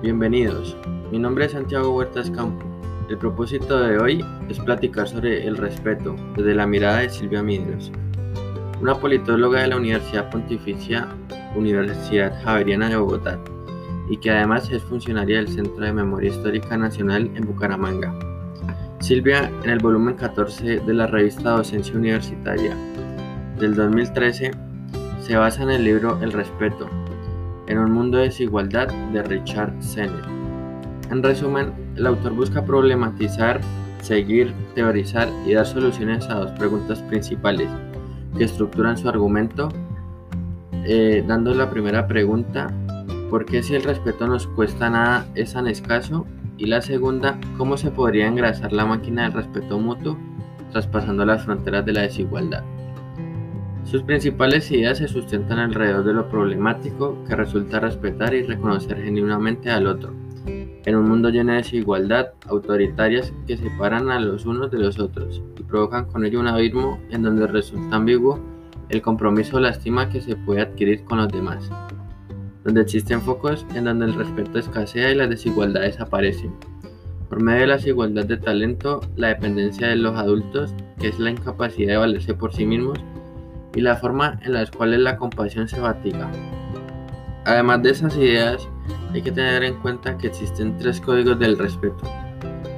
Bienvenidos, mi nombre es Santiago Huertas Campo. El propósito de hoy es platicar sobre el respeto desde la mirada de Silvia Midros, una politóloga de la Universidad Pontificia Universidad Javeriana de Bogotá y que además es funcionaria del Centro de Memoria Histórica Nacional en Bucaramanga. Silvia, en el volumen 14 de la revista Docencia Universitaria del 2013, se basa en el libro El respeto, en un mundo de desigualdad de Richard Sennett. En resumen, el autor busca problematizar, seguir, teorizar y dar soluciones a dos preguntas principales que estructuran su argumento, eh, dando la primera pregunta, ¿por qué si el respeto nos cuesta nada es tan escaso? Y la segunda, ¿cómo se podría engrasar la máquina del respeto mutuo traspasando las fronteras de la desigualdad? Sus principales ideas se sustentan alrededor de lo problemático que resulta respetar y reconocer genuinamente al otro, en un mundo lleno de desigualdad autoritarias que separan a los unos de los otros y provocan con ello un abismo en donde resulta ambiguo el compromiso o la estima que se puede adquirir con los demás, donde existen focos en donde el respeto escasea y las desigualdades aparecen. Por medio de la desigualdad de talento, la dependencia de los adultos, que es la incapacidad de valerse por sí mismos, y la forma en la cual la compasión se fatiga. Además de esas ideas, hay que tener en cuenta que existen tres códigos del respeto,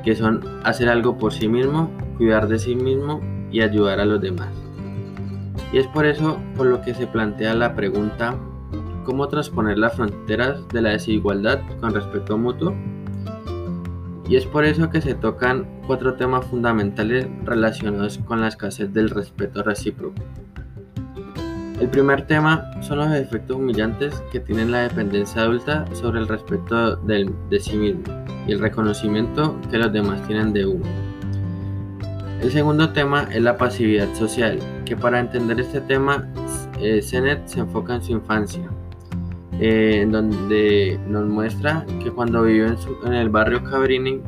que son hacer algo por sí mismo, cuidar de sí mismo y ayudar a los demás. Y es por eso por lo que se plantea la pregunta, ¿cómo transponer las fronteras de la desigualdad con respeto mutuo? Y es por eso que se tocan cuatro temas fundamentales relacionados con la escasez del respeto recíproco. El primer tema son los efectos humillantes que tienen la dependencia adulta sobre el respeto de sí mismo y el reconocimiento que los demás tienen de uno. El segundo tema es la pasividad social, que para entender este tema, eh, se enfoca en su infancia, eh, en donde nos muestra que cuando vivió en, el barrio Cabrini,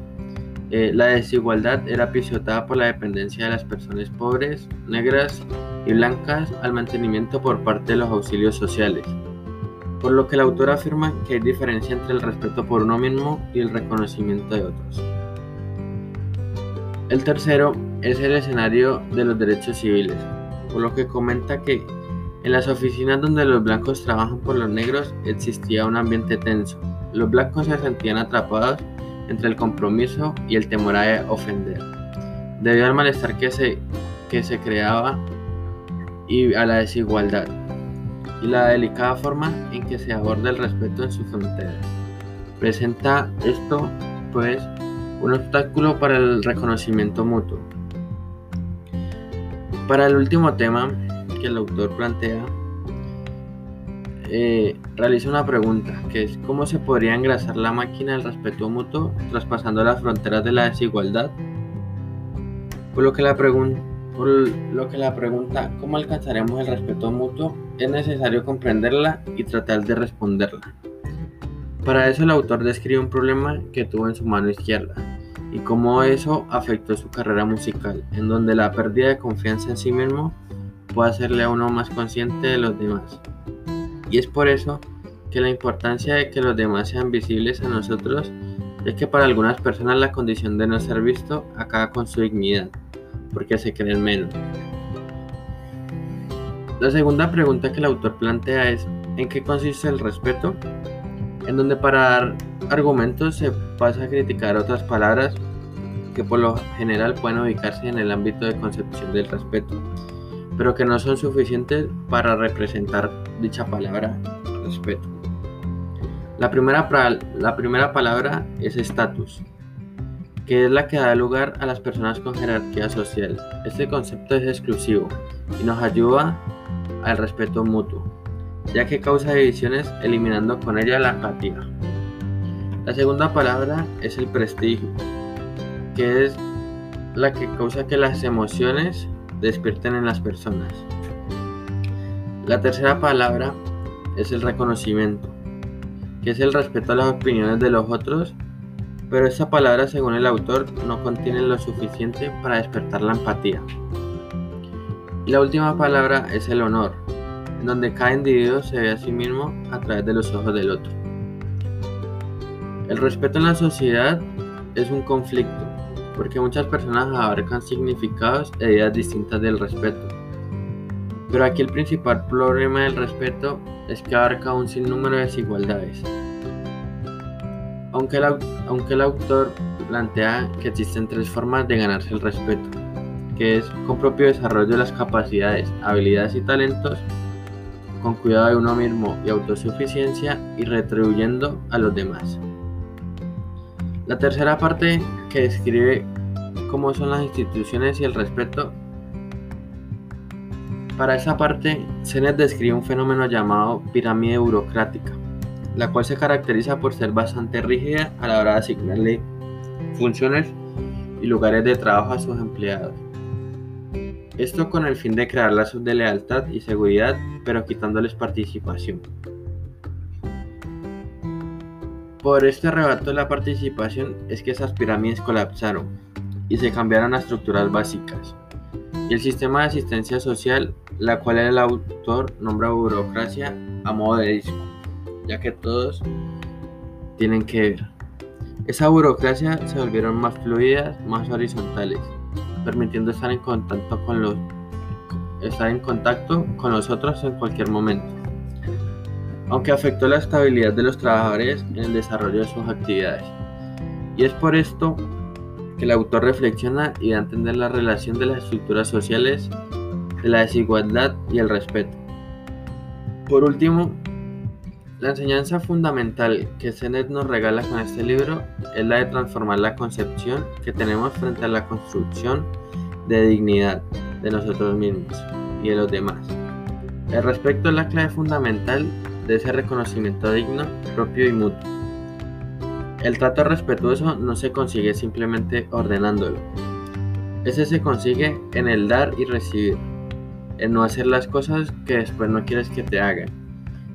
eh, la desigualdad era pisotada por la dependencia de las personas pobres, negras y blancas al mantenimiento por parte de los auxilios sociales, por lo que el autor afirma que hay diferencia entre el respeto por uno mismo y el reconocimiento de otros. El tercero es el escenario de los derechos civiles, por lo que comenta que en las oficinas donde los blancos trabajan por los negros existía un ambiente tenso. Los blancos se sentían atrapados entre el compromiso y el temor a ofender, debido al malestar que se, que se creaba y a la desigualdad, y la delicada forma en que se aborda el respeto en sus fronteras. Presenta esto, pues, un obstáculo para el reconocimiento mutuo. Para el último tema que el autor plantea, eh, realiza una pregunta, que es ¿cómo se podría engrasar la máquina del respeto mutuo traspasando las fronteras de la desigualdad? Por lo que la pregunta por lo que la pregunta ¿cómo alcanzaremos el respeto mutuo? es necesario comprenderla y tratar de responderla. Para eso el autor describe un problema que tuvo en su mano izquierda y cómo eso afectó su carrera musical, en donde la pérdida de confianza en sí mismo puede hacerle a uno más consciente de los demás. Y es por eso que la importancia de que los demás sean visibles a nosotros es que para algunas personas la condición de no ser visto acaba con su dignidad porque se creen menos. La segunda pregunta que el autor plantea es ¿en qué consiste el respeto? En donde para dar argumentos se pasa a criticar otras palabras que por lo general pueden ubicarse en el ámbito de concepción del respeto, pero que no son suficientes para representar dicha palabra respeto. La primera, la primera palabra es estatus, que es la que da lugar a las personas con jerarquía social. Este concepto es exclusivo y nos ayuda al respeto mutuo, ya que causa divisiones eliminando con ella la empatía. La segunda palabra es el prestigio, que es la que causa que las emociones despierten en las personas. La tercera palabra es el reconocimiento, que es el respeto a las opiniones de los otros, pero esta palabra, según el autor, no contiene lo suficiente para despertar la empatía. Y la última palabra es el honor, en donde cada individuo se ve a sí mismo a través de los ojos del otro. El respeto en la sociedad es un conflicto, porque muchas personas abarcan significados e ideas distintas del respeto. Pero aquí el principal problema del respeto es que abarca un sinnúmero de desigualdades. Aunque el, aunque el autor plantea que existen tres formas de ganarse el respeto, que es con propio desarrollo de las capacidades, habilidades y talentos, con cuidado de uno mismo y autosuficiencia y retribuyendo a los demás. La tercera parte que describe cómo son las instituciones y el respeto. Para esa parte, Sennett describe un fenómeno llamado pirámide burocrática, la cual se caracteriza por ser bastante rígida a la hora de asignarle funciones y lugares de trabajo a sus empleados. Esto con el fin de crear lazos de lealtad y seguridad, pero quitándoles participación. Por este arrebato de la participación es que esas pirámides colapsaron y se cambiaron a estructuras básicas. Y el sistema de asistencia social, la cual el autor nombra burocracia a modo de disco, ya que todos tienen que ver. Esa burocracia se volvieron más fluidas, más horizontales, permitiendo estar en contacto con los estar en contacto con los otros en cualquier momento, aunque afectó la estabilidad de los trabajadores en el desarrollo de sus actividades. Y es por esto que el autor reflexiona y da a entender la relación de las estructuras sociales, de la desigualdad y el respeto. Por último, la enseñanza fundamental que Zenet nos regala con este libro es la de transformar la concepción que tenemos frente a la construcción de dignidad de nosotros mismos y de los demás. El respeto es la clave fundamental de ese reconocimiento digno, propio y mutuo. El trato respetuoso no se consigue simplemente ordenándolo. Ese se consigue en el dar y recibir, en no hacer las cosas que después no quieres que te hagan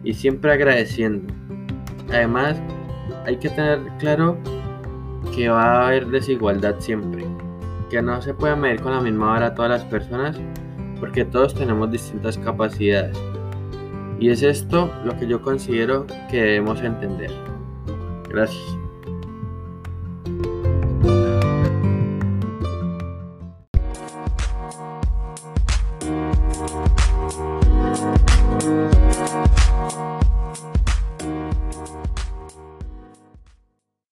y siempre agradeciendo. Además, hay que tener claro que va a haber desigualdad siempre, que no se puede medir con la misma vara a todas las personas porque todos tenemos distintas capacidades. Y es esto lo que yo considero que debemos entender. Gracias.